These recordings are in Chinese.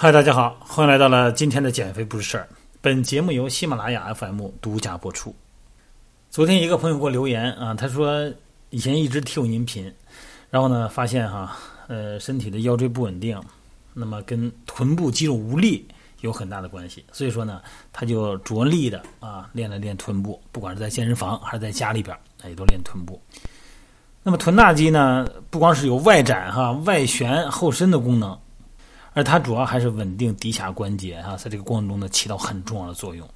嗨，大家好，欢迎来到了今天的减肥不是事儿。本节目由喜马拉雅 FM 独家播出。昨天一个朋友给我留言啊，他说以前一直听音频，然后呢发现哈，呃，身体的腰椎不稳定，那么跟臀部肌肉无力有很大的关系，所以说呢，他就着力的啊练了练臀部，不管是在健身房还是在家里边，也都练臀部。那么臀大肌呢，不光是有外展哈、外旋后伸的功能。而它主要还是稳定骶髂关节啊，在这个过程中呢，起到很重要的作用，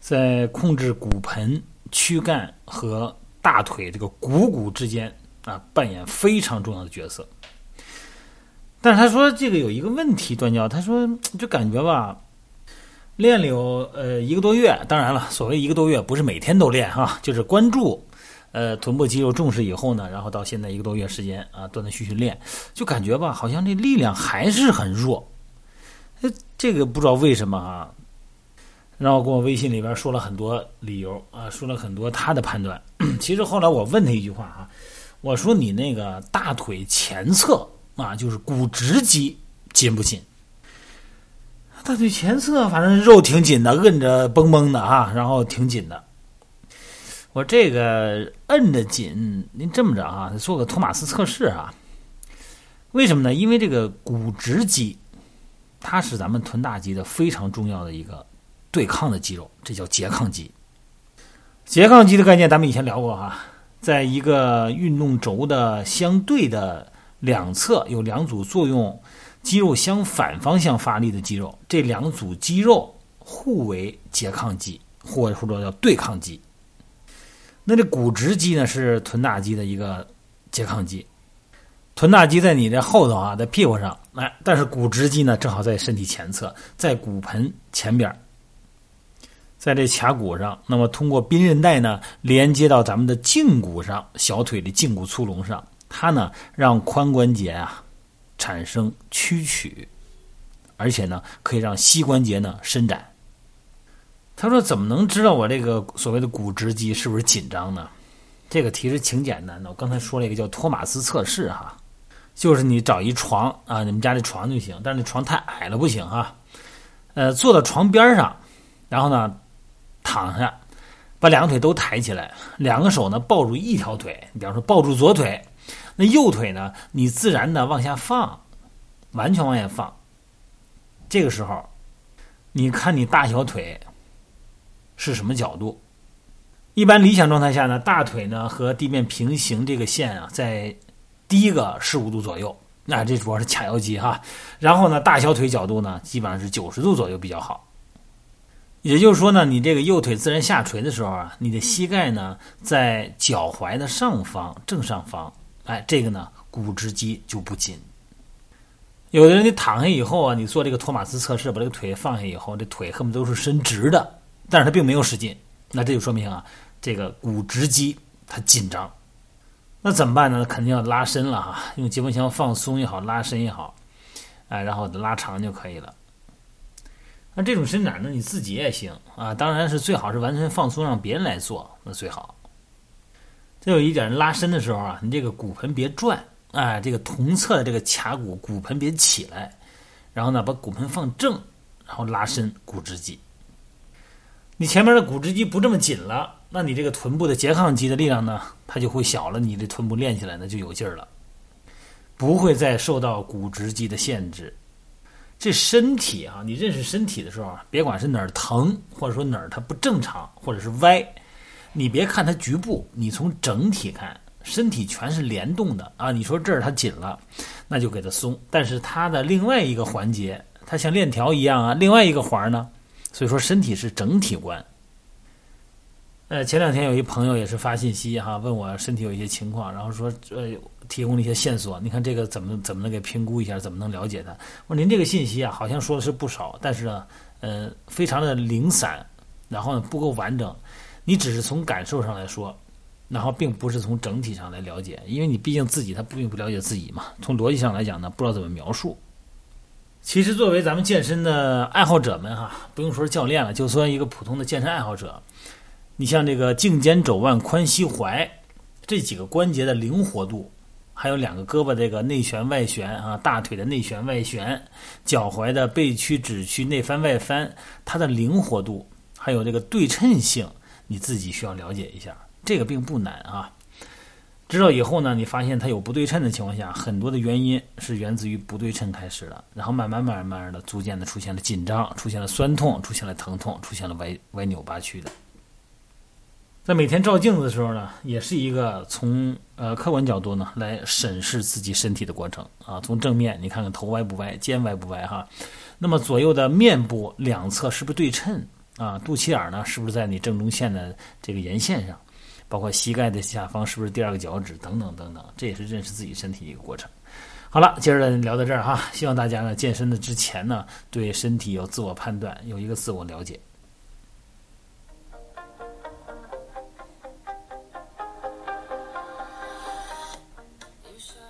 在控制骨盆、躯干和大腿这个股骨之间啊，扮演非常重要的角色。但是他说这个有一个问题，段教他说就感觉吧，练了有呃一个多月，当然了，所谓一个多月不是每天都练哈，就是关注。呃，臀部肌肉重视以后呢，然后到现在一个多月时间啊，断断续续练，就感觉吧，好像这力量还是很弱。呃，这个不知道为什么啊。然后跟我微信里边说了很多理由啊，说了很多他的判断。其实后来我问他一句话啊，我说你那个大腿前侧啊，就是股直肌紧不紧？大腿前侧反正肉挺紧的，摁着绷绷的啊，然后挺紧的。我这个摁着紧，您这么着啊，做个托马斯测试啊？为什么呢？因为这个股直肌，它是咱们臀大肌的非常重要的一个对抗的肌肉，这叫拮抗肌。拮抗肌的概念咱们以前聊过哈，在一个运动轴的相对的两侧有两组作用肌肉相反方向发力的肌肉，这两组肌肉互为拮抗肌，或者说叫对抗肌。那这股直肌呢是臀大肌的一个拮抗肌，臀大肌在你的后头啊，在屁股上，哎，但是股直肌呢正好在身体前侧，在骨盆前边，在这髂骨上，那么通过髌韧带呢连接到咱们的胫骨上，小腿的胫骨粗隆上，它呢让髋关节啊产生屈曲，而且呢可以让膝关节呢伸展。他说：“怎么能知道我这个所谓的股直肌是不是紧张呢？这个其实挺简单的。我刚才说了一个叫托马斯测试，哈，就是你找一床啊，你们家这床就行，但是那床太矮了不行哈。呃，坐到床边上，然后呢躺下，把两个腿都抬起来，两个手呢抱住一条腿，你比方说抱住左腿，那右腿呢你自然的往下放，完全往下放。这个时候，你看你大小腿。”是什么角度？一般理想状态下呢，大腿呢和地面平行这个线啊，在低个十五度左右。那这主要是髂腰肌哈。然后呢，大小腿角度呢，基本上是九十度左右比较好。也就是说呢，你这个右腿自然下垂的时候啊，你的膝盖呢在脚踝的上方正上方，哎，这个呢股直肌就不紧。有的人你躺下以后啊，你做这个托马斯测试，把这个腿放下以后，这腿恨不得都是伸直的。但是他并没有使劲，那这就说明啊，这个股直肌它紧张，那怎么办呢？肯定要拉伸了哈，用节风枪放松也好，拉伸也好，哎，然后拉长就可以了。那这种伸展呢，你自己也行啊，当然是最好是完全放松，让别人来做那最好。再有一点，拉伸的时候啊，你这个骨盆别转，哎，这个同侧的这个髂骨骨盆别起来，然后呢，把骨盆放正，然后拉伸股直肌。你前面的股直肌不这么紧了，那你这个臀部的拮抗肌的力量呢，它就会小了。你这臀部练起来呢就有劲儿了，不会再受到股直肌的限制。这身体啊，你认识身体的时候啊，别管是哪儿疼，或者说哪儿它不正常，或者是歪，你别看它局部，你从整体看，身体全是联动的啊。你说这儿它紧了，那就给它松。但是它的另外一个环节，它像链条一样啊，另外一个环呢。所以说，身体是整体观。呃，前两天有一朋友也是发信息哈，问我身体有一些情况，然后说呃，提供了一些线索。你看这个怎么怎么能给评估一下，怎么能了解他？我说您这个信息啊，好像说的是不少，但是呢，呃，非常的零散，然后呢不够完整。你只是从感受上来说，然后并不是从整体上来了解，因为你毕竟自己他并不了解自己嘛。从逻辑上来讲呢，不知道怎么描述。其实，作为咱们健身的爱好者们哈，不用说教练了，就算一个普通的健身爱好者，你像这个颈肩肘腕髋膝踝这几个关节的灵活度，还有两个胳膊这个内旋外旋啊，大腿的内旋外旋，脚踝的背屈指屈内翻外翻，它的灵活度还有这个对称性，你自己需要了解一下。这个并不难啊。知道以后呢，你发现它有不对称的情况下，很多的原因是源自于不对称开始的，然后慢慢慢慢的，逐渐的出现了紧张，出现了酸痛，出现了疼痛，出现了歪歪扭八曲的。在每天照镜子的时候呢，也是一个从呃客观角度呢来审视自己身体的过程啊。从正面你看看头歪不歪，肩歪不歪哈，那么左右的面部两侧是不是对称啊？肚脐眼呢是不是在你正中线的这个沿线上？包括膝盖的下方是不是第二个脚趾等等等等，这也是认识自己身体的一个过程。好了，今儿呢聊到这儿哈，希望大家呢健身的之前呢对身体有自我判断，有一个自我了解。